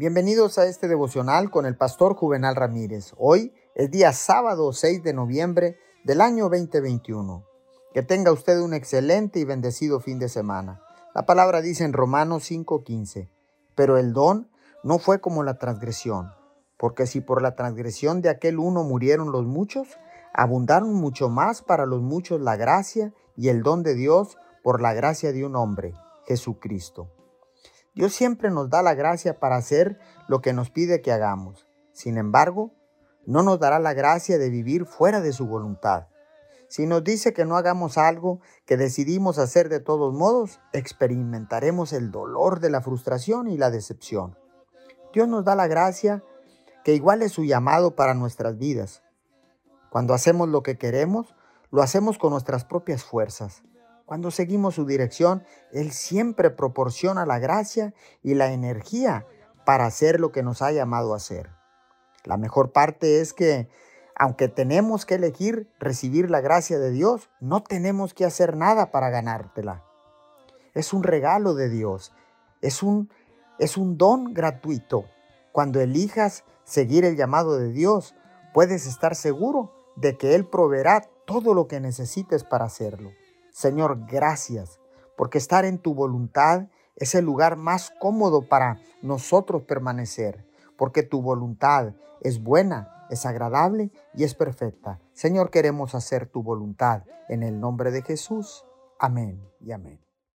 Bienvenidos a este devocional con el pastor Juvenal Ramírez. Hoy es día sábado 6 de noviembre del año 2021. Que tenga usted un excelente y bendecido fin de semana. La palabra dice en Romanos 5:15, pero el don no fue como la transgresión, porque si por la transgresión de aquel uno murieron los muchos, abundaron mucho más para los muchos la gracia y el don de Dios por la gracia de un hombre, Jesucristo. Dios siempre nos da la gracia para hacer lo que nos pide que hagamos. Sin embargo, no nos dará la gracia de vivir fuera de su voluntad. Si nos dice que no hagamos algo que decidimos hacer de todos modos, experimentaremos el dolor de la frustración y la decepción. Dios nos da la gracia que igual es su llamado para nuestras vidas. Cuando hacemos lo que queremos, lo hacemos con nuestras propias fuerzas. Cuando seguimos su dirección, Él siempre proporciona la gracia y la energía para hacer lo que nos ha llamado a hacer. La mejor parte es que, aunque tenemos que elegir recibir la gracia de Dios, no tenemos que hacer nada para ganártela. Es un regalo de Dios, es un, es un don gratuito. Cuando elijas seguir el llamado de Dios, puedes estar seguro de que Él proveerá todo lo que necesites para hacerlo. Señor, gracias, porque estar en tu voluntad es el lugar más cómodo para nosotros permanecer, porque tu voluntad es buena, es agradable y es perfecta. Señor, queremos hacer tu voluntad en el nombre de Jesús. Amén y amén.